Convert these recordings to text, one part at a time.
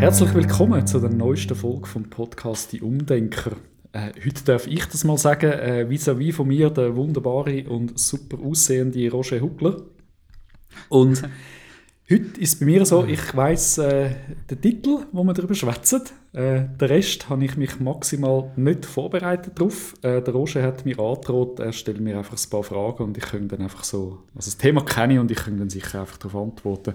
Herzlich willkommen zu der neuesten Folge vom Podcast Die Umdenker. Äh, heute darf ich das mal sagen, äh, vis-à-vis von mir der wunderbare und super aussehende Roger Huckler. Und heute ist es bei mir so, ich weiss äh, den Titel, wo wir darüber schwätzen. Äh, den Rest habe ich mich maximal nicht vorbereitet darauf. Äh, der Roger hat mir angedroht, er stellt mir einfach ein paar Fragen und ich kann dann einfach so, also das Thema kenne ich und ich kann dann sicher einfach darauf antworten.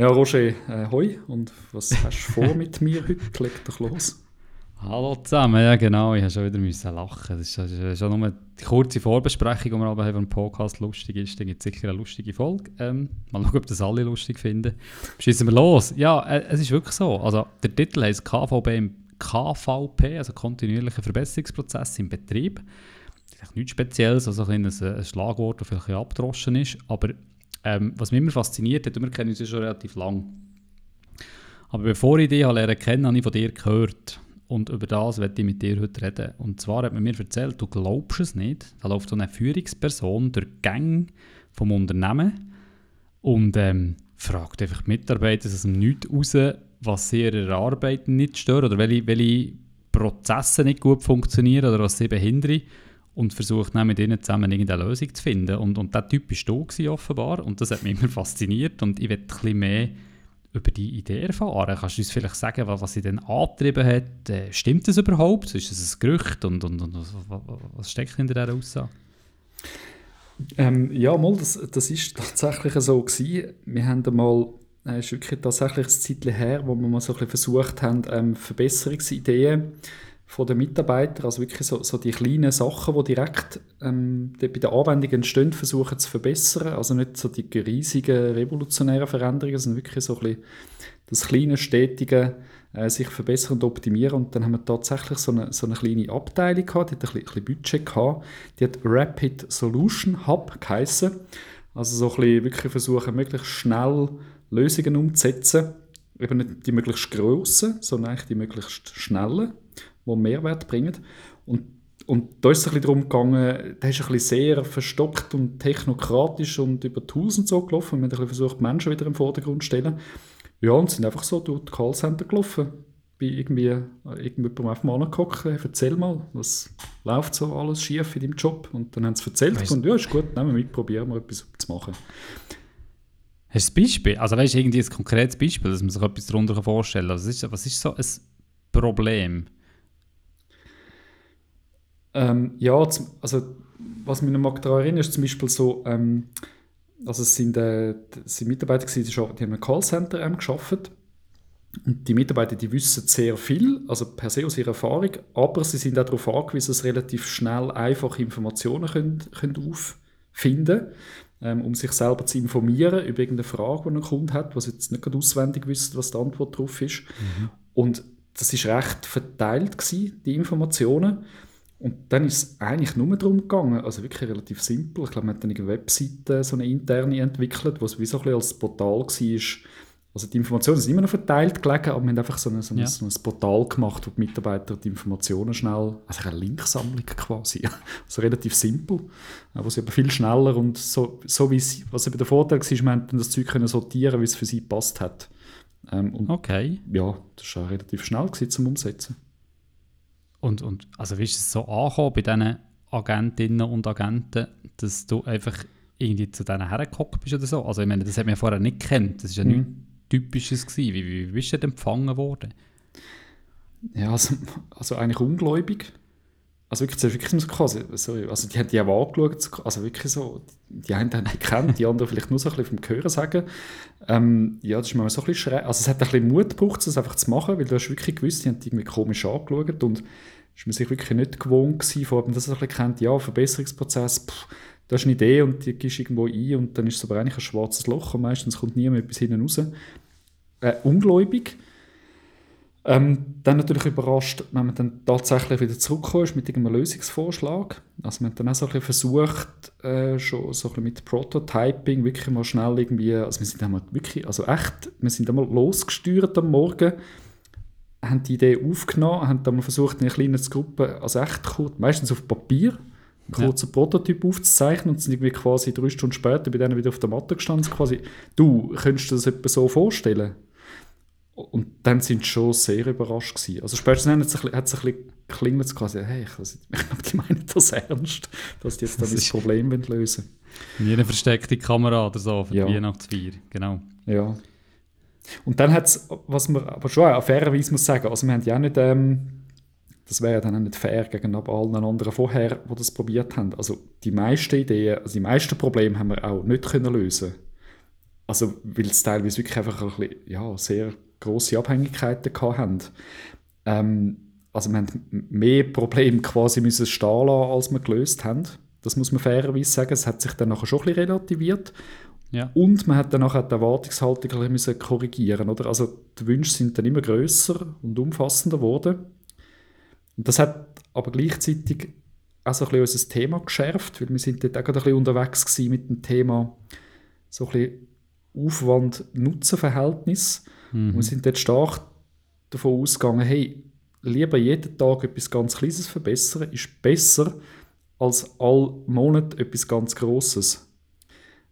Ja, Roger, äh, hoi und was hast du vor mit mir heute? Leg doch los. Hallo zusammen, ja genau, ich musste schon wieder müssen lachen. Das ist schon nur die kurze Vorbesprechung, die wir aber haben, Podcast lustig ist, dann gibt es sicher eine lustige Folge. Ähm, mal schauen, ob das alle lustig finden. Schießen wir los. Ja, äh, es ist wirklich so. Also der Titel heißt KVB im KVP, also kontinuierlicher Verbesserungsprozess im Betrieb. Das ist nichts Spezielles, also ein, ein Schlagwort, das vielleicht abgedroschen ist, aber ähm, was mich immer fasziniert hat, wir kennen uns ja schon relativ lang. Aber bevor ich dich lernen kennen, habe ich von dir gehört. Und über das werde ich mit dir heute reden. Und zwar hat man mir erzählt, du glaubst es nicht, da läuft so eine Führungsperson durch die Gänge vom Unternehmen und ähm, fragt einfach die Mitarbeiter aus dem Nichts raus, was sie ihrer Arbeit nicht stört oder welche, welche Prozesse nicht gut funktionieren oder was sie behindern und versucht dann mit ihnen zusammen irgendeine Lösung zu finden. Und, und der Typ war da offenbar und das hat mich immer fasziniert und ich ein bisschen mehr über die Idee erfahren. Kannst du uns vielleicht sagen, was, sie denn angetrieben hat? Äh, stimmt das überhaupt? Ist das ein Gerücht? Und, und, und was, steckt hinter dieser Aussage? Ähm, ja, mal, das, das ist tatsächlich so gewesen. Wir haben einmal, es äh, ist wirklich tatsächlich ein Zeitchen her, wo wir mal so ein bisschen versucht haben, ähm, Verbesserungsideen von den Mitarbeitern, also wirklich so, so die kleinen Sachen, die direkt ähm, die bei der Anwendung entstehen, versuchen zu verbessern. Also nicht so die riesigen revolutionären Veränderungen, sondern wirklich so ein bisschen das kleine, stetige äh, sich verbessern und optimieren. Und dann haben wir tatsächlich so eine, so eine kleine Abteilung gehabt, die hat ein bisschen, ein bisschen Budget gehabt. Die hat Rapid Solution Hub geheissen. Also so ein bisschen wirklich versuchen, möglichst schnell Lösungen umzusetzen. Eben nicht die möglichst grossen, sondern eigentlich die möglichst schnellen die Mehrwert bringen. Und, und da ist es ein bisschen darum gegangen, da ist ein bisschen sehr verstockt und technokratisch und über Tools und so gelaufen. Wir haben ein bisschen versucht, Menschen wieder im Vordergrund zu stellen. Ja, und sind einfach so durch die Callcenter gelaufen. Bei irgendwie irgendjemandem einfach mal angeguckt, erzähl mal, was läuft so alles schief in deinem Job? Und dann haben sie erzählt weißt, und ja, ist gut, nehmen wir mit, probieren wir etwas zu machen. Hast du ein Beispiel? Also weißt du, irgendwie ein konkretes Beispiel, dass man sich etwas darunter vorstellen kann? Ist, was ist so ein Problem? Ähm, ja, also was mich noch daran erinnert, ist zum Beispiel so, ähm, also es sind, äh, es sind Mitarbeiter gewesen, die, schon, die haben ein Callcenter ähm, geschafft und die Mitarbeiter, die wissen sehr viel, also per se aus ihrer Erfahrung, aber sie sind auch darauf angewiesen, dass sie relativ schnell einfach Informationen können, können auffinden ähm, um sich selber zu informieren über irgendeine Frage, die ein Kunde hat, was jetzt nicht gerade auswendig wissen, was die Antwort darauf ist. Mhm. Und das ist recht verteilt gewesen, die Informationen. Und dann ist es eigentlich nur darum gegangen, also wirklich relativ simpel. Ich glaube, man hat dann eine Webseite, so eine interne entwickelt, wo es wie so ein bisschen als Portal war. Also die Informationen sind immer noch verteilt gelegen, aber wir haben einfach so, eine, so, ein, ja. so ein Portal gemacht, wo die Mitarbeiter die Informationen schnell, also eine Linksammlung quasi, also relativ simpel, aber sie aber viel schneller und so, so wie es, was eben der Vorteil war, wir haben das Zeug können sortieren, wie es für sie passt hat. Ähm, und okay. Ja, das war relativ schnell gewesen, zum Umsetzen. Und, und also wie ist es so angekommen bei diesen Agentinnen und Agenten, dass du einfach irgendwie zu denen hergekommen bist oder so? Also ich meine, das hat man vorher nicht kennt. Das war ja mhm. nichts Typisches. Gewesen. Wie, wie, wie bist du denn empfangen worden? Ja, also, also eigentlich ungläubig. Also wirklich, das ist wirklich so sorry, also die haben die auch angeschaut, also wirklich so, die einen haben gekannt, die anderen vielleicht nur so ein bisschen vom Hören sagen. Ähm, ja, das ist mir so ein bisschen schräg. Also es hat ein bisschen Mut gebraucht, das einfach zu machen, weil du hast wirklich gewusst, die haben die irgendwie komisch angeschaut und ist man sich wirklich nicht gewohnt gewesen, vor allem, dass er ein bisschen kennt, ja, Verbesserungsprozess, pff, du hast eine Idee und die gehst irgendwo ein und dann ist es aber eigentlich ein schwarzes Loch und meistens kommt niemand etwas hinten raus. Äh, ungläubig. Ähm, dann natürlich überrascht, wenn man dann tatsächlich wieder zurückgekommen ist mit irgendeinem Lösungsvorschlag. Also man hat dann auch so ein bisschen versucht, äh, schon so ein bisschen mit Prototyping wirklich mal schnell irgendwie, also wir sind einmal wirklich, also echt, wir sind einmal losgesteuert am Morgen, haben die Idee aufgenommen, haben dann mal versucht, in einer kleinen Gruppe, also echt kurz, meistens auf Papier, einen kurzen ja. Prototyp aufzuzeichnen und sind irgendwie quasi drei Stunden später bei denen wieder auf der Matte gestanden, quasi, du, könntest du das etwa so vorstellen? Und dann sind sie schon sehr überrascht gewesen. Also spätestens hat es ein, hat es ein bisschen geklingelt, quasi, hey, ich, ich glaube, die meinen das ernst, dass die jetzt dann das, das Problem lösen wollen. Wie eine versteckte Kamera oder so für ja. die Weihnachtsfeier, genau. Ja. Und dann hat es, was man aber schon auch fairerweise muss sagen, also wir haben ja nicht, ähm, das wäre ja dann auch nicht fair gegenüber allen anderen vorher, die das probiert haben. Also die meisten Ideen, also die meisten Probleme haben wir auch nicht können lösen Also weil es teilweise wirklich einfach ein bisschen, ja, sehr grosse Abhängigkeiten hatten. Ähm, also wir haben mehr Probleme quasi müssen stehen lassen, als wir gelöst haben. Das muss man fairerweise sagen. Es hat sich dann nachher schon ein bisschen relativiert. Ja. Und man hat dann nachher die Erwartungshaltung ein bisschen korrigieren oder? Also die Wünsche sind dann immer größer und umfassender geworden. Und das hat aber gleichzeitig auch so ein bisschen unser Thema geschärft, weil wir sind dort auch ein bisschen unterwegs mit dem Thema so ein bisschen Aufwand-Nutzen-Verhältnis. Mhm. wir sind dort stark davon ausgegangen, hey, lieber jeden Tag etwas ganz Kleines verbessern, ist besser als all Monat etwas ganz Grosses.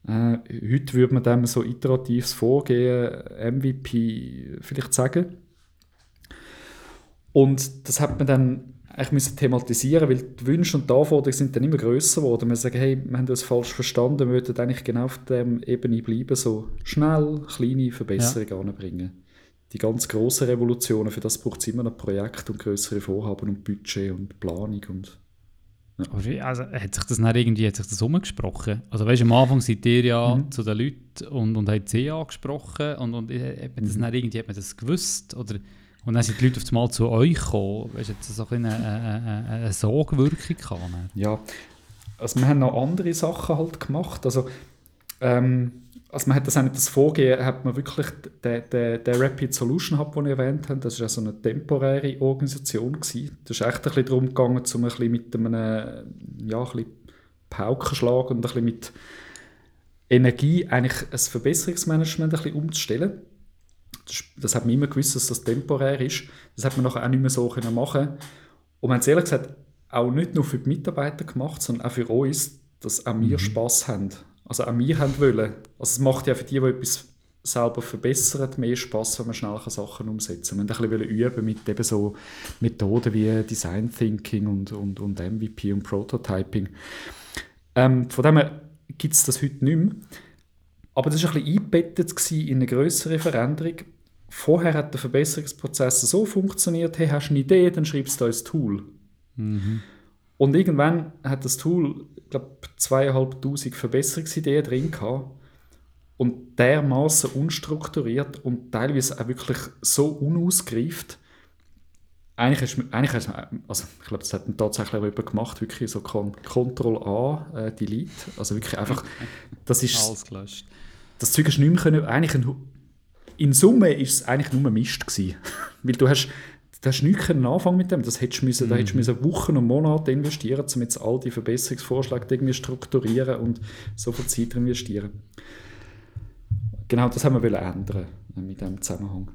Äh, heute würde man dem so iteratives Vorgehen, MVP, vielleicht sagen. Und das hat man dann eigentlich müssen thematisieren, weil die Wünsche und die Anforderungen sind dann immer grösser geworden. Wir sagen, hey, wir haben das falsch verstanden, wir würden eigentlich genau auf der Ebene bleiben, so schnell kleine Verbesserungen ja. anbringen. Die ganz grossen Revolutionen, für das braucht es immer noch Projekte und größere Vorhaben und Budget und Planung und ja. also, hat sich das nicht irgendwie hat sich das umgesprochen? Also weißt, am Anfang seid ihr ja mhm. zu den Leuten und, und habt sie angesprochen und, und äh, hat das mhm. nicht irgendwie, hat man das gewusst? Oder und dann sind die Leute auf einmal zu euch gekommen. Weißt du, jetzt so eine, eine, eine, eine Sogwirkung gehabt? Ja, also wir haben noch andere Sachen halt gemacht. Also, ähm, also man hat das das Vorgehen, hat man wirklich den, den, den Rapid Solution Hub, den ich erwähnt habe, das war so eine temporäre Organisation. Gewesen. Das ist echt ein bisschen darum gegangen, um ein bisschen mit einem ja, ein bisschen Paukenschlag und ein bisschen mit Energie eigentlich ein Verbesserungsmanagement ein bisschen umzustellen das, hat man immer gewusst, dass das temporär ist. Das hat man nachher auch nicht mehr so können machen Und man hat es ehrlich gesagt auch nicht nur für die Mitarbeiter gemacht, sondern auch für uns, dass auch wir mhm. Spass haben. Also auch wir haben wollen. Also es macht ja für die, die etwas selber verbessern, mehr Spass, wenn man schnell Sachen umsetzen kann. Wir wollten ein bisschen üben mit eben so Methoden wie Design Thinking und, und, und MVP und Prototyping. Ähm, von dem her gibt es das heute nicht mehr. Aber das war ein bisschen eingebettet in eine größere Veränderung. Vorher hat der Verbesserungsprozess so funktioniert, hey, hast du eine Idee, dann schreibst du ein Tool. Mhm. Und irgendwann hat das Tool, ich glaube, zweieinhalbtausend Verbesserungsideen drin gehabt und dermaßen unstrukturiert und teilweise auch wirklich so unausgereift. Eigentlich ist, eigentlich ist also ich glaube, das hat tatsächlich jemand gemacht, wirklich so Ctrl A, äh, Delete, also wirklich einfach, das ist... Alles gelöscht das Zeug du nicht mehr können, eigentlich ein, in Summe ist es eigentlich nur Mist gewesen. Weil du hast, du hast nichts anfangen mit dem. Das hättest müssen, mhm. Da hättest du müssen Wochen und Monate investieren, um jetzt all die Verbesserungsvorschläge irgendwie strukturieren und so viel Zeit investieren. Genau das haben wir ändern mit diesem Zusammenhang.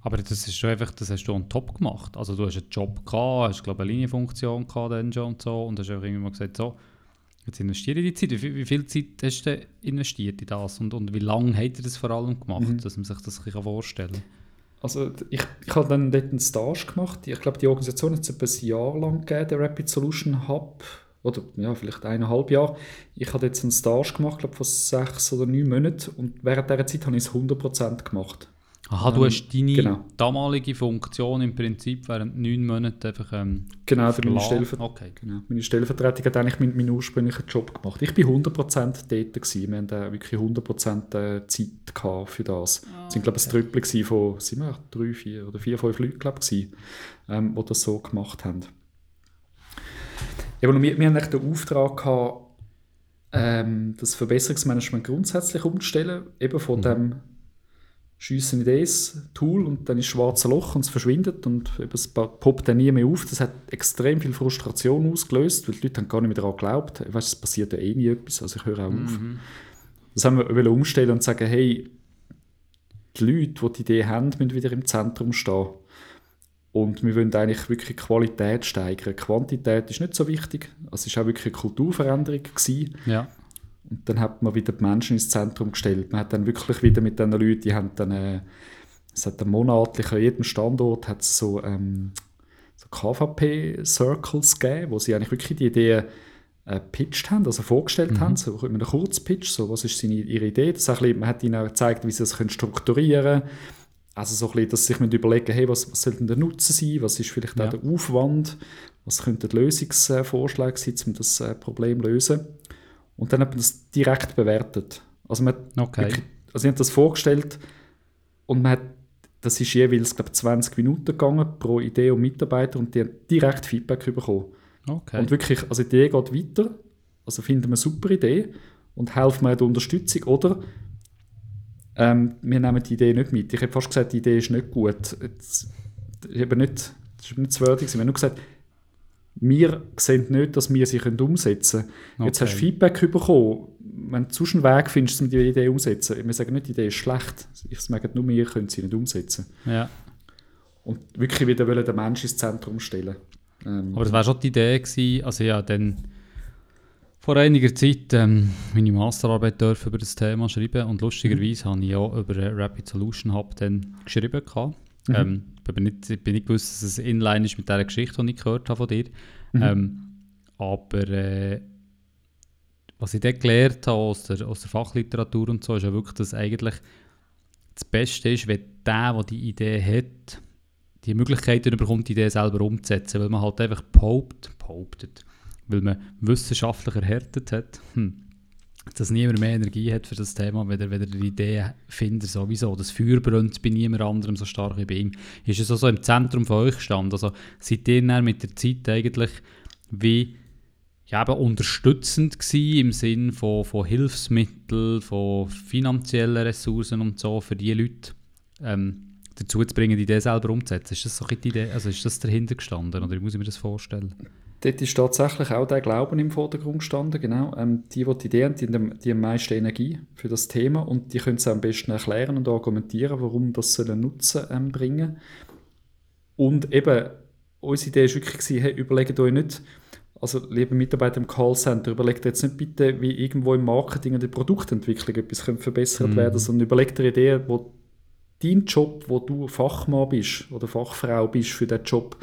Aber das ist schon einfach, das hast du on top gemacht. Also du hast einen Job gehabt, hast glaube eine Linienfunktion gehabt dann schon und so und hast einfach irgendwie mal gesagt, so, Jetzt investiere ich die Zeit. Wie viel, wie viel, Zeit hast du investiert in das? Und, und wie lange hat er das vor allem gemacht, mhm. dass man sich das ein vorstellen kann? Also ich, ich habe dann dort einen Stage gemacht. Ich glaube, die Organisation hat es etwa ein Jahr lang gegeben, der Rapid Solution Hub. Oder ja, vielleicht eineinhalb Jahre. Ich habe jetzt einen Stage gemacht, glaube von sechs oder neun Monaten. Und während dieser Zeit habe ich es 100% gemacht. Aha, du ähm, hast deine genau. damalige Funktion im Prinzip während neun Monaten einfach ähm, Genau, meine, Stellver okay. genau. meine Stellvertretung hat eigentlich meinen, meinen ursprünglichen Job gemacht. Ich war 100% dort. Gewesen. Wir hatten wirklich 100% äh, Zeit für das. Ah, es waren, glaube ich, ein Trüppel von sind wir, drei, vier oder vier, fünf Leuten, glaube ich, ähm, die das so gemacht haben. Ja, wir, wir haben den Auftrag gehabt, ähm, das Verbesserungsmanagement grundsätzlich umzustellen, eben von mhm. dem schiessen in das Tool und dann ist schwarzes Loch und es verschwindet und es poppt dann nie mehr auf. Das hat extrem viel Frustration ausgelöst, weil die Leute haben gar nicht mehr daran geglaubt. Ich weiß, es passiert ja eh nie etwas, also ich höre auch auf. Mhm. Das haben wir umstellen und sagen, hey, die Leute, die die Idee haben, müssen wieder im Zentrum stehen. Und wir wollen eigentlich wirklich Qualität steigern. Quantität ist nicht so wichtig. Es war auch wirklich eine Kulturveränderung. Gewesen. Ja. Und dann hat man wieder die Menschen ins Zentrum gestellt. Man hat dann wirklich wieder mit diesen Leuten, die haben dann, äh, es hat monatlich an jedem Standort hat so, ähm, so KVP-Circles gegeben, wo sie eigentlich wirklich die Ideen äh, pitched haben, also vorgestellt mhm. haben, so mit einem Kurzpitch, so was ist seine, ihre Idee. Das bisschen, man hat ihnen auch gezeigt, wie sie das können strukturieren können. Also so ein bisschen, dass sie sich überlegen hey, was, was soll denn der Nutzen sein, was ist vielleicht ja. auch der Aufwand, was könnten Lösungsvorschläge sein, um das äh, Problem zu lösen. Und dann hat man das direkt bewertet. Also man okay. wirklich, also ich habe das vorgestellt und man hat, das ist jeweils glaube 20 Minuten gegangen pro Idee und Mitarbeiter und die haben direkt Feedback bekommen. Okay. Und wirklich, also die Idee geht weiter, also finden wir eine super Idee und helfen wir der Unterstützung oder ähm, wir nehmen die Idee nicht mit. Ich habe fast gesagt, die Idee ist nicht gut. Jetzt, ich habe nicht, das ist nicht zu würdig. Wir haben nur gesagt, wir sehen nicht, dass wir sie umsetzen können. Okay. Jetzt hast du Feedback bekommen. Wenn du einen Weg findest, um die Idee umzusetzen, wir sagen nicht, die Idee ist schlecht. Ich sage nur, wir können sie nicht umsetzen. Ja. Und wirklich wieder den Menschen ins Zentrum stellen. Ähm, Aber das war schon die Idee gewesen, also ja, dann vor einiger Zeit ähm, meine Masterarbeit über das Thema schreiben und lustigerweise mhm. habe ich auch über Rapid Solution Hub dann geschrieben. Gehabt. Mhm. Ähm, ich bin nicht, bin nicht gewusst, dass es inline ist mit dieser Geschichte, die ich gehört habe von dir. Mhm. Ähm, aber äh, was ich dort gelernt habe aus der, aus der Fachliteratur und so, ist ja wirklich, dass eigentlich das Beste ist, wenn der, der die Idee hat, die Möglichkeiten bekommt, die Idee selber umzusetzen, weil man halt einfach behauptet, behauptet weil man wissenschaftlich erhärtet hat, hm, dass niemand mehr Energie hat für das Thema, wenn er, wenn er die Idee findet, sowieso. Das Feuer brennt bei niemand anderem so stark wie bei ihm. Ist es also im Zentrum von euch stand. Also seid ihr dann mit der Zeit eigentlich wie ja, eben unterstützend gewesen im Sinn von, von Hilfsmitteln, von finanziellen Ressourcen und so für die Leute ähm, dazu zu bringen, die Idee selber umzusetzen. Ist das so die Idee, also ist das dahinter gestanden oder wie muss ich mir das vorstellen? Dort ist tatsächlich auch der Glauben im Vordergrund gestanden, genau. Ähm, die, die die Idee haben, die haben die meiste Energie für das Thema und die können es am besten erklären und argumentieren, warum das einen Nutzen ähm, bringen Und eben, unsere Idee war wirklich, gewesen, hey, überlegt euch nicht, also liebe Mitarbeiter im Callcenter, überlegt jetzt nicht bitte, wie irgendwo im Marketing und der Produktentwicklung etwas verbessert mhm. werden, sondern überlegt dir Ideen, wo dein Job, wo du Fachmann bist oder Fachfrau bist für diesen Job,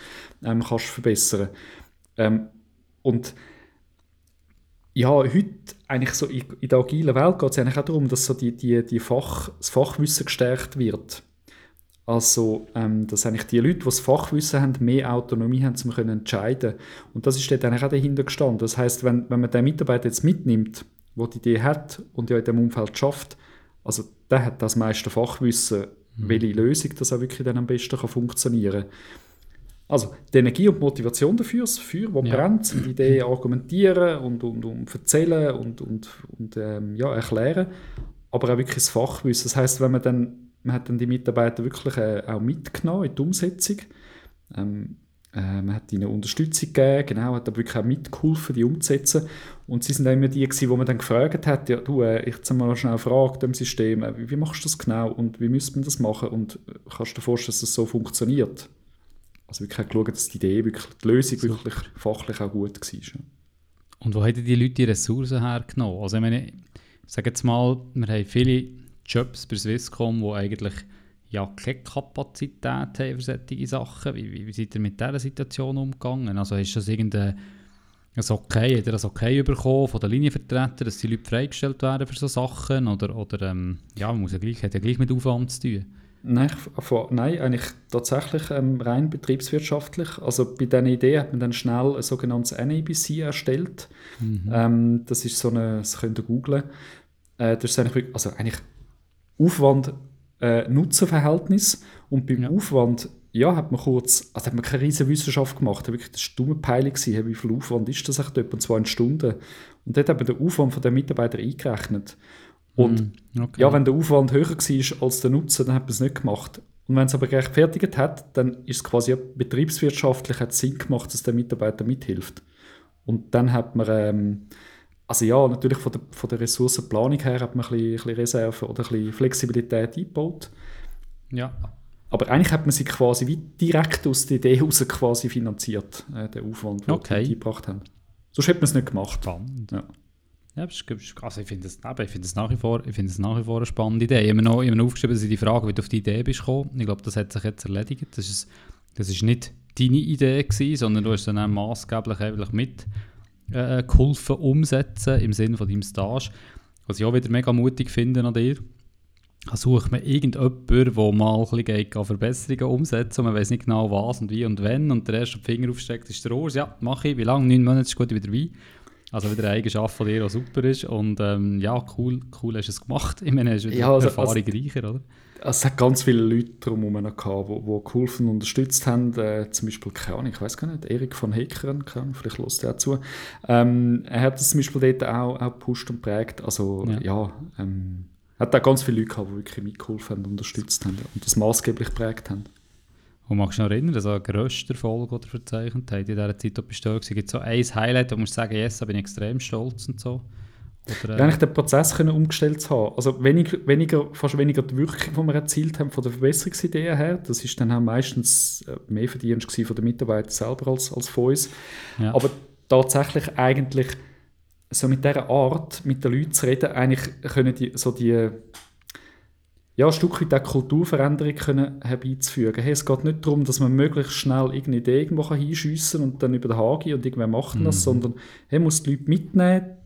ähm, kannst verbessern. Ähm, und ja, heute eigentlich so in, in der agilen Welt geht es eigentlich auch darum, dass so die, die, die Fach, das Fachwissen gestärkt wird. Also, ähm, dass eigentlich die Leute, die das Fachwissen haben, mehr Autonomie haben, um können entscheiden Und das ist dort eigentlich auch dahinter gestanden. Das heißt, wenn, wenn man den Mitarbeiter jetzt mitnimmt, der die Idee hat und ja in diesem Umfeld schafft, also der hat das meiste Fachwissen, mhm. welche Lösung das auch wirklich dann am besten kann funktionieren kann. Also die Energie und die Motivation dafür, das Feuer, das ja. brennt, die Idee argumentieren und, und, und erzählen und, und, und ähm, ja, erklären, aber auch wirklich das Fachwissen. Das heißt, wenn man dann, man hat dann die Mitarbeiter wirklich äh, auch mitgenommen in die Umsetzung, ähm, äh, man hat ihnen Unterstützung gegeben, genau, hat aber wirklich auch mitgeholfen, die umzusetzen. Und sie sind dann immer die, gewesen, wo man dann gefragt hat, ja, du, äh, ich habe mal schnell eine Frage dem System, äh, wie machst du das genau und wie müsste man das machen und äh, kannst du dir vorstellen, dass das so funktioniert? Also wirklich geschaut, dass die Idee, wirklich, die Lösung Super. wirklich fachlich auch gut war. Ja. Und wo haben die Leute die Ressourcen hergenommen? Also ich meine, ich sage jetzt mal, wir haben viele Jobs bei Swisscom, die eigentlich ja keine Kapazität haben für solche Sachen. Wie, wie, wie seid ihr mit dieser Situation umgegangen? Also ist das irgendein ein Okay, hat er das Okay bekommen von den Linienvertretern, dass die Leute freigestellt werden für solche Sachen? Oder, oder ähm, ja, man muss ja gleich, hat ja gleich mit Aufwand zu tun? Nein, nein eigentlich tatsächlich ähm, rein betriebswirtschaftlich. Also bei dieser Idee hat man dann schnell ein sogenanntes NABC erstellt. Mhm. Ähm, das ist so eine, das könnt ihr googlen. Äh, das ist eigentlich, also eigentlich Aufwand-Nutzen-Verhältnis. Äh, und beim ja. Aufwand ja, hat man kurz, also hat man keine riesige Wissenschaft gemacht, wirklich, das dumme Peilung, wie viel Aufwand ist das echt, etwa zwei Stunden. Und dort hat man den Aufwand von den Mitarbeitern eingerechnet. Und mm, okay. ja, wenn der Aufwand höher war als der Nutzen, dann hat man es nicht gemacht. Und wenn es aber gerechtfertigt hat, dann ist es quasi betriebswirtschaftlich hat Sinn gemacht, dass der Mitarbeiter mithilft. Und dann hat man, ähm, also ja, natürlich von der, von der Ressourcenplanung her hat man ein bisschen, ein bisschen Reserve oder ein bisschen Flexibilität eingebaut. Ja. Aber eigentlich hat man sie quasi wie direkt aus der Idee heraus quasi finanziert, äh, den Aufwand, den okay. die eingebracht haben. Sonst hätte man es nicht gemacht. Spannend. Ja. Ja, also ich finde es find nach, wie vor, find nach wie vor eine spannende Idee. Ich habe mir noch, ich aufgeschrieben, dass ich die Frage, wie du auf die Idee bist gekommen. Ich glaube, das hat sich jetzt erledigt. Das ist, das ist nicht deine Idee gewesen, sondern du hast dann auch maßgeblich eigentlich mit äh, geholfen umsetzen im Sinne von deinem Stage. Was ich auch wieder mega mutig finde an dir. Da sucht man irgendjemanden, der mal ein bisschen Verbesserungen umsetzen man weiß nicht genau was und wie und wenn. Und der erste Finger aufsteckt ist der Urs. Ja, mache ich. Wie lange? Neun Monate ist gut wieder wie. Also wieder eine Eigenschaft von dir, die super ist. Und ähm, ja, cool, cool hast du es gemacht. Ich meine, es ist ja, also, Erfahrung also, reicher, oder? Es hat ganz viele Leute drumherum gehabt, die, die geholfen und unterstützt haben. Äh, zum Beispiel, keine Ahnung, ich weiß gar nicht, Erik von Heckeren, vielleicht lässt er zu. Ähm, er hat das zum Beispiel dort auch, auch gepusht und prägt. Also ja, ja ähm, hat auch ganz viele Leute gehabt, die wirklich mitgeholfen und unterstützt haben und das maßgeblich geprägt haben. Und magst du noch erinnern, dass er grösste Erfolg oder verzeichnet hat in dieser Zeit, wo du da Gibt es so ein Highlight, wo du musst sagen, yes, da bin ich extrem stolz und so? Oder, äh, eigentlich den Prozess können umgestellt zu haben. Also weniger, weniger, fast weniger die Wirkung, die wir erzielt haben von der Verbesserungsidee her. Das ist dann auch meistens äh, mehr Verdienst von den Mitarbeitern selber als, als von uns. Ja. Aber tatsächlich eigentlich so mit dieser Art, mit den Leuten zu reden, eigentlich können die, so die ja, ein Stück weit auch Kulturveränderung können herbeizufügen. Hey, es geht nicht darum, dass man möglichst schnell irgendeine Idee irgendwo hinschiessen und dann über den Hagi und irgendwer macht mhm. das, sondern hey, muss die Leute mitnehmen,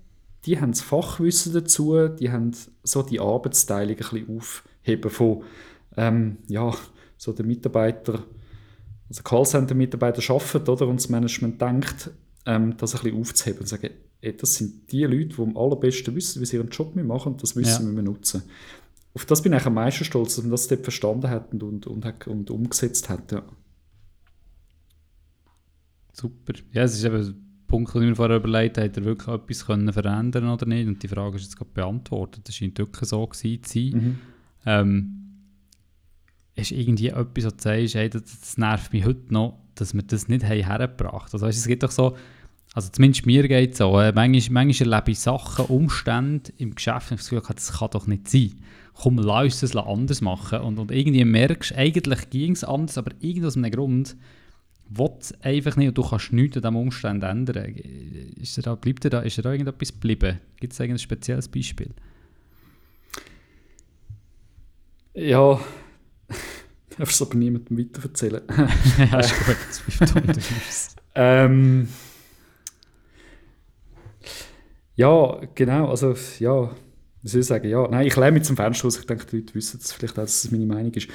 die haben das Fachwissen dazu, die haben so die Arbeitsteilung ein bisschen aufheben von, ähm, ja, so der Mitarbeiter, also Callcenter-Mitarbeiter arbeitet, oder, und das Management denkt, ähm, das ein bisschen aufzuheben und sagen, ey, das sind die Leute, die am allerbesten wissen, wie sie ihren Job machen und das Wissen ja. wir nutzen auf das bin ich am meisten stolz, dass man das dort verstanden hat und, und, und, und umgesetzt hat. Ja. Super. Ja, es ist eben der Punkt, den ich mir vorher überlegt habe, hat er wirklich etwas können verändern oder nicht? Und die Frage ist jetzt gerade beantwortet. Das scheint wirklich so gewesen zu sein. Mhm. Ähm, ist irgendwie etwas, was du sagst, hey, das, das, nervt mich heute noch, dass wir das nicht hergebracht haben. Also weißt, es gibt doch so, also zumindest mir geht es so, äh, manchmal, manchmal erlebe ich Sachen, Umstände im Geschäft und ich das Gefühl, das kann doch nicht sein komm, lass uns das anders machen. Und, und irgendwie merkst du, eigentlich ging es anders, aber irgendwas einem Grund will es einfach nicht und du kannst nichts an diesem Umstand ändern. Ist da, bleibt da, ist da irgendetwas geblieben? Gibt es ein spezielles Beispiel? Ja, darfst du aber niemandem weiterverzählen. ja, ist gut. ähm, ja, genau, also ja, wie soll ich sagen, ja, nein, ich lehne mich zum Fenster aus, ich denke, die Leute wissen das vielleicht auch, dass das meine Meinung ist.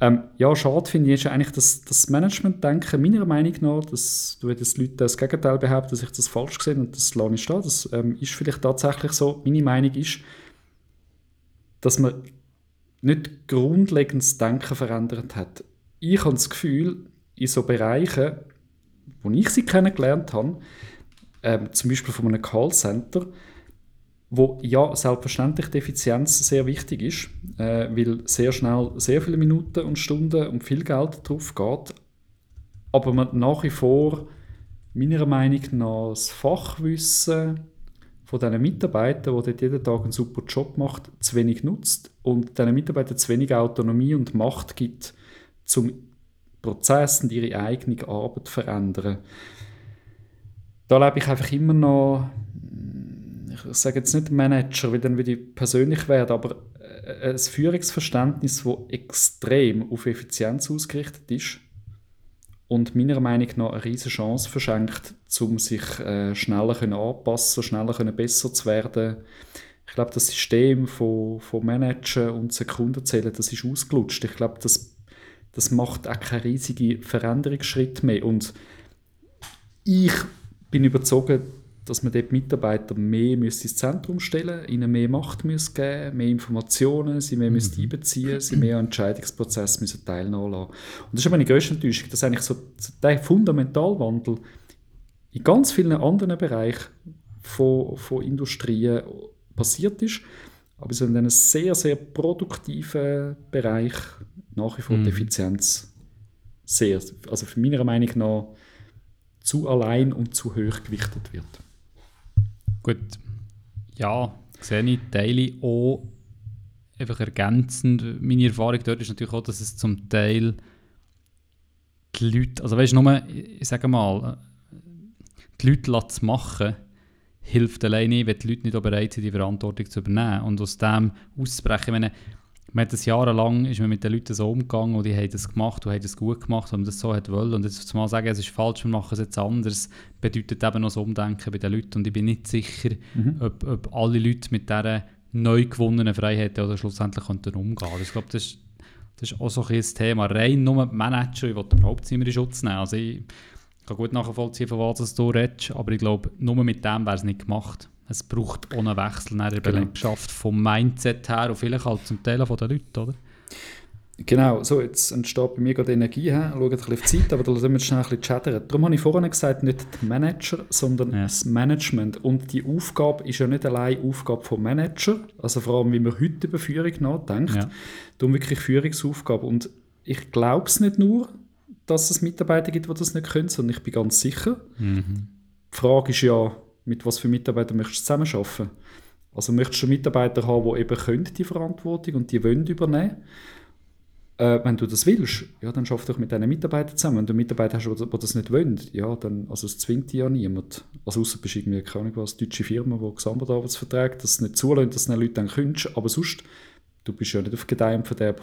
Ähm, ja, schade finde ich ist eigentlich das, das Management-Denken, meiner Meinung nach, dass du dass Leute das Gegenteil behaupten, dass ich das falsch gesehen und das lasse ich stehen, das ähm, ist vielleicht tatsächlich so. Meine Meinung ist, dass man nicht grundlegendes Denken verändert hat. Ich habe das Gefühl, in so Bereichen, wo ich sie kennengelernt habe, ähm, zum Beispiel von einem Callcenter, wo ja selbstverständlich die Effizienz sehr wichtig ist, äh, weil sehr schnell sehr viele Minuten und Stunden und viel Geld drauf geht, aber man nach wie vor meiner Meinung nach das Fachwissen von diesen Mitarbeitern, die dort jeden Tag einen super Job macht, zu wenig nutzt und diesen Mitarbeitern zu wenig Autonomie und Macht gibt, zum Prozess und ihre eigene Arbeit zu verändern. Da lebe ich einfach immer noch ich sage jetzt nicht Manager, weil dann würde ich persönlich werden, aber äh, ein Führungsverständnis, das extrem auf Effizienz ausgerichtet ist und meiner Meinung nach eine riesige Chance verschenkt, um sich äh, schneller können anpassen, schneller können besser zu werden. Ich glaube, das System von, von Managen und Sekundenzählen, das ist ausgelutscht. Ich glaube, das, das macht auch keinen riesigen Veränderungsschritt mehr. Und ich bin überzeugt, dass man dort Mitarbeiter mehr ins Zentrum stellen müsste, ihnen mehr Macht müsste geben mehr Informationen, sie mehr mhm. einbeziehen sie mehr an Entscheidungsprozess müssen teilnehmen lassen. Und das ist meine grösste Enttäuschung, dass eigentlich so der Fundamentalwandel in ganz vielen anderen Bereichen von, von Industrien passiert ist, aber so in einem sehr, sehr produktiven Bereich nach wie vor mhm. die Effizienz sehr, also für meiner Meinung nach zu allein und zu hoch gewichtet wird. Gut, ja, sehe ich, teile auch einfach ergänzend. Meine Erfahrung dort ist natürlich auch, dass es zum Teil die Leute, also weißt du, nur, ich sage mal, die Leute zu machen, hilft alleine, wenn die Leute nicht bereit sind, die Verantwortung zu übernehmen. Und aus dem auszubrechen, ich meine, man hat das jahrelang ist man mit den Leuten so umgegangen und die haben das gemacht und haben das gut gemacht, und das so hat wollen. Und jetzt mal sagen, es ist falsch, wir machen es jetzt anders, bedeutet eben noch das Umdenken bei den Leuten. Und ich bin nicht sicher, mhm. ob, ob alle Leute mit dieser neu gewonnenen Freiheit oder schlussendlich könnten umgehen. Also ich glaube, das, das ist auch so ein Thema. Rein nur Manager, ich will überhaupt nicht mehr in Schutz nehmen. Also ich kann gut nachvollziehen, von was du redest, aber ich glaube, nur mit dem wäre es nicht gemacht. Es braucht ohne Wechsel in der genau. Belegschaft vom Mindset her und vielleicht halt zum Teil von den Leuten, oder? Genau, so jetzt entsteht bei mir gerade Energie, he? schauen ein bisschen auf die Zeit, aber da müssen wir schnell ein bisschen chattern. Darum habe ich vorhin gesagt, nicht der Manager, sondern ja. das Management. Und die Aufgabe ist ja nicht allein Aufgabe vom Manager, also vor allem, wie man heute über Führung nachdenkt, ja. darum wirklich Führungsaufgabe. Und ich glaube es nicht nur, dass es Mitarbeiter gibt, die das nicht können, sondern ich bin ganz sicher. Mhm. Die Frage ist ja, mit was für Mitarbeitern möchtest du zusammenarbeiten? Also möchtest du Mitarbeiter haben, die eben können die Verantwortung und die wollen übernehmen äh, wenn du das willst, ja, dann schaff doch mit deinen Mitarbeitern zusammen. Wenn du Mitarbeiter hast, die das nicht wollen, ja, dann, also es zwingt dich ja niemand. Also außer du bist irgendwie, keine Ahnung was, deutsche Firma, die Gesamtarbeitsverträge das nicht zulässt, dass du den Leuten dann kündigst, aber sonst, du bist ja nicht auf Gedeih und Verderb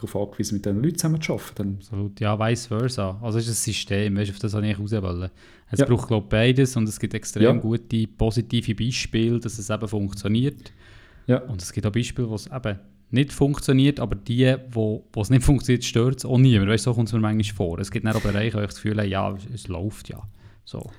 darauf angewiesen, mit diesen Leuten zusammen zu arbeiten. Absolut, ja, vice versa. Also es ist ein System, weißt, auf das habe ich raus wollen. Es ja. braucht, glaube ich, beides und es gibt extrem ja. gute, positive Beispiele, dass es eben funktioniert. Ja. Und es gibt auch Beispiele, wo es eben nicht funktioniert, aber die, wo, wo es nicht funktioniert, stört es auch niemand. Weißt, so kommt es mir manchmal vor. Es gibt auch Bereiche, wo ich das Gefühl habe, ja, es läuft ja. So.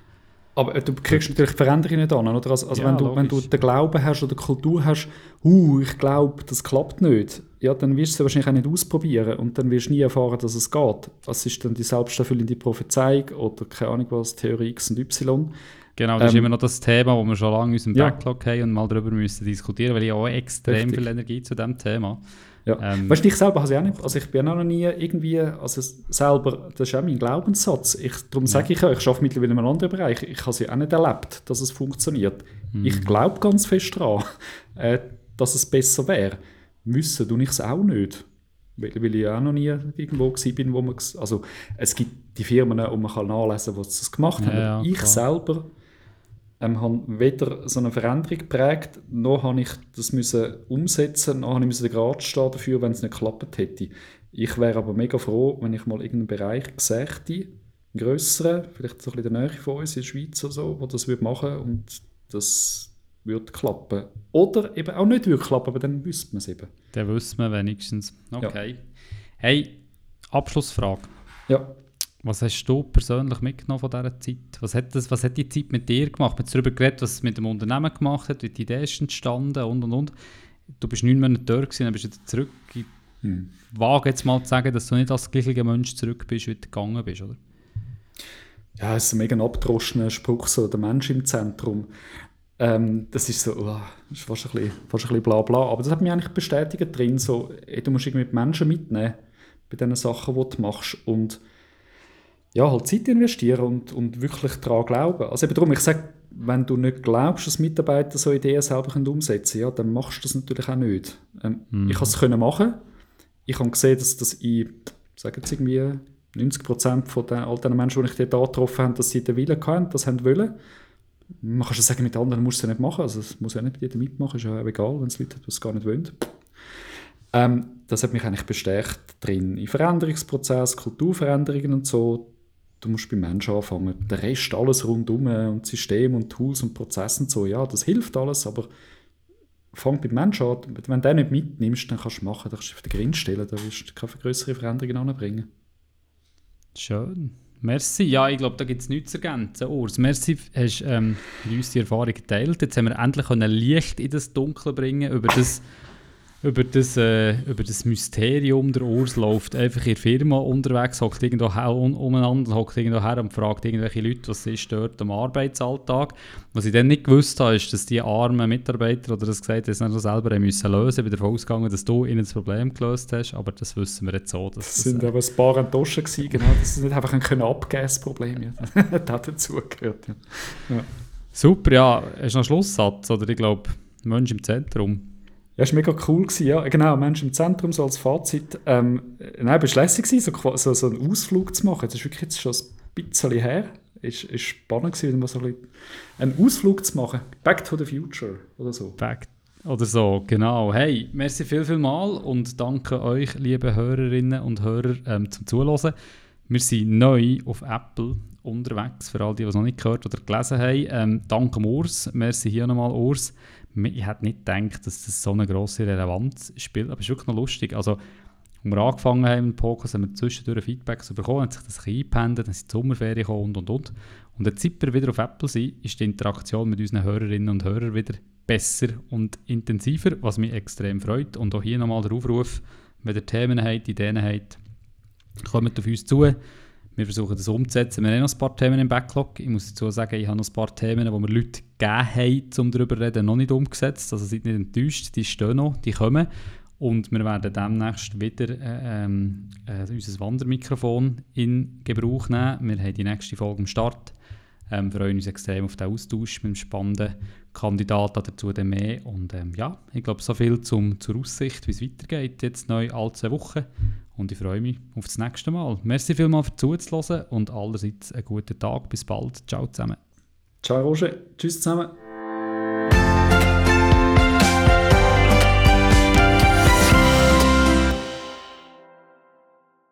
Aber äh, du kriegst natürlich Veränderungen nicht an, oder? Also, also ja, wenn, du, wenn du den Glauben hast oder die Kultur hast, uh, ich glaube, das klappt nicht, ja, dann wirst du es wahrscheinlich auch nicht ausprobieren und dann wirst du nie erfahren, dass es geht. Was ist dann die selbsterfüllende Prophezeiung oder keine Ahnung was, Theorie X und Y? Genau, das ähm, ist immer noch das Thema, das wir schon lange in unserem ja. Backlog haben und mal darüber müssen diskutieren, weil ich auch extrem Richtig. viel Energie zu diesem Thema ja. Ähm, weißt du, ich selber habe auch nicht, also ich bin auch noch nie irgendwie, also selber, das ist auch mein Glaubenssatz. Ich, darum ja. sage ich auch, ich arbeite mittlerweile in einem anderen Bereich, ich habe es ja auch nicht erlebt, dass es funktioniert. Mhm. Ich glaube ganz fest daran, äh, dass es besser wäre. Müssen tue ich es auch nicht. Weil, weil ich auch noch nie irgendwo war, wo man, also es gibt die Firmen, wo man kann nachlesen kann, die das gemacht haben. Ja, ich klar. selber ähm, habe weder so eine Veränderung geprägt, noch habe ich das müssen umsetzen, noch habe ich den Grad stehen dafür, wenn es nicht geklappt hätte. Ich wäre aber mega froh, wenn ich mal irgendeinen Bereich sähe, einen grösseren, vielleicht so ein bisschen in der Nähe von uns in der Schweiz oder so, wo das würde machen und das würde klappen. Oder eben auch nicht würde klappen, aber dann wüsste man es eben. Dann wüsste man wenigstens. Okay. Ja. Hey, Abschlussfrage. Ja. Was hast du persönlich mitgenommen von dieser Zeit? Was hat, das, was hat die Zeit mit dir gemacht? Wir haben darüber geredet, was es mit dem Unternehmen gemacht hat, wie die Idee ist entstanden und und und. Du bist neun Monate dort gewesen, dann bist du wieder zurück. Ich hm. wage jetzt mal zu sagen, dass du nicht als gleicher Mensch zurück bist, wie du gegangen bist, oder? Ja, es ist ein mega abgedroschener Spruch, so der Mensch im Zentrum. Ähm, das ist so, oh, das ist fast ein, bisschen, fast ein bisschen bla bla. Aber das hat mich eigentlich bestätigt drin, so, ey, du musst irgendwie die Menschen mitnehmen bei den Sachen, die du machst. Und ja, halt Zeit investieren und, und wirklich daran glauben. Also eben darum, ich sage, wenn du nicht glaubst, dass Mitarbeiter so Ideen selber umsetzen können, ja, dann machst du das natürlich auch nicht. Ähm, mhm. Ich konnte es machen. Ich habe gesehen, dass das in, sagen jetzt irgendwie 90 Prozent von den, all den Menschen, die ich dort getroffen habe, dass sie den Willen hatten, das haben wollen. Man kann schon sagen, mit anderen musst du es nicht machen. Also es muss ja nicht jeder mitmachen, ist ja egal, wenn es Leute hat, die es gar nicht wollen. Ähm, das hat mich eigentlich bestärkt drin. In Veränderungsprozess, Kulturveränderungen und so, du musst beim Menschen anfangen. Der Rest, alles rundum und System und Tools und Prozesse und so, ja, das hilft alles, aber fang beim Menschen an. Wenn du den nicht mitnimmst, dann kannst du machen, dann kannst du auf den Grind stellen, da wirst du keine größere Veränderungen anbringen. Schön. Merci. Ja, ich glaube, da gibt es nichts zu ergänzen. Urs, merci, hast ähm, uns die Erfahrung geteilt. Jetzt haben wir endlich Licht in das Dunkle bringen über das über das, äh, über das Mysterium der Urs läuft einfach in der Firma unterwegs, hockt irgendwo umeinander, hockt irgendwo her und fragt irgendwelche Leute, was ist dort am Arbeitsalltag. Was ich dann nicht gewusst habe, ist, dass die armen Mitarbeiter, oder das gesagt haben, das selber haben müssen lösen. Ich bin davon ausgegangen, dass du ihnen das Problem gelöst hast, aber das wissen wir jetzt so. Dass das, das sind äh, aber ein paar Enttäuschen gewesen, genau, dass sie nicht einfach ein abgeben das Problem. das hat dazugehört. Ja. Ja. Super, ja, hast du noch einen Schlusssatz? Oder ich glaube, Mensch im Zentrum. Ja, war mega cool. Gewesen, ja. Genau, Mensch im Zentrum, so als Fazit. Ähm, nein, es war lässig, so, so, so einen Ausflug zu machen. Das ist wirklich jetzt schon ein bisschen her. ist, ist spannend gewesen, mal so ein einen Ausflug zu machen. Back to the Future oder so. Back oder so, genau. Hey, merci viel, viel mal und danke euch, liebe Hörerinnen und Hörer, ähm, zum Zuhören. Wir sind neu auf Apple unterwegs, für all die, die es noch nicht gehört oder gelesen haben. Ähm, danke Urs, merci hier nochmal Urs. Ich hätte nicht gedacht, dass das so eine grosse Relevanz spielt, aber es ist wirklich noch lustig. Also, als wir angefangen haben im Podcast, haben wir zwischendurch Feedback bekommen, hat sich das ein eingependelt, dann sind die Sommerferien gekommen und und und. Und seit wir wieder auf Apple sind, ist die Interaktion mit unseren Hörerinnen und Hörern wieder besser und intensiver, was mich extrem freut. Und auch hier nochmal der Aufruf, wenn ihr Themen habt, Ideen habt, kommt auf uns zu. Wir versuchen das umzusetzen. Wir haben noch ein paar Themen im Backlog. Ich muss dazu sagen, ich habe noch ein paar Themen, die wir Leute gegeben haben, um darüber zu reden, noch nicht umgesetzt. Also seid nicht enttäuscht, die stehen noch, die kommen. Und wir werden demnächst wieder äh, äh, unser Wandermikrofon in Gebrauch nehmen. Wir haben die nächste Folge am Start. Ähm, freuen uns extrem auf den Austausch mit dem spannenden Kandidaten dazu dann mehr. Und ähm, ja, ich glaube, so viel zum, zur Aussicht, wie es weitergeht, jetzt neu alle zwei Wochen. Und ich freue mich auf das nächste Mal. Merci vielmals für zuzuhören und allerseits einen guten Tag. Bis bald. Ciao zusammen. Ciao Roger. Tschüss zusammen.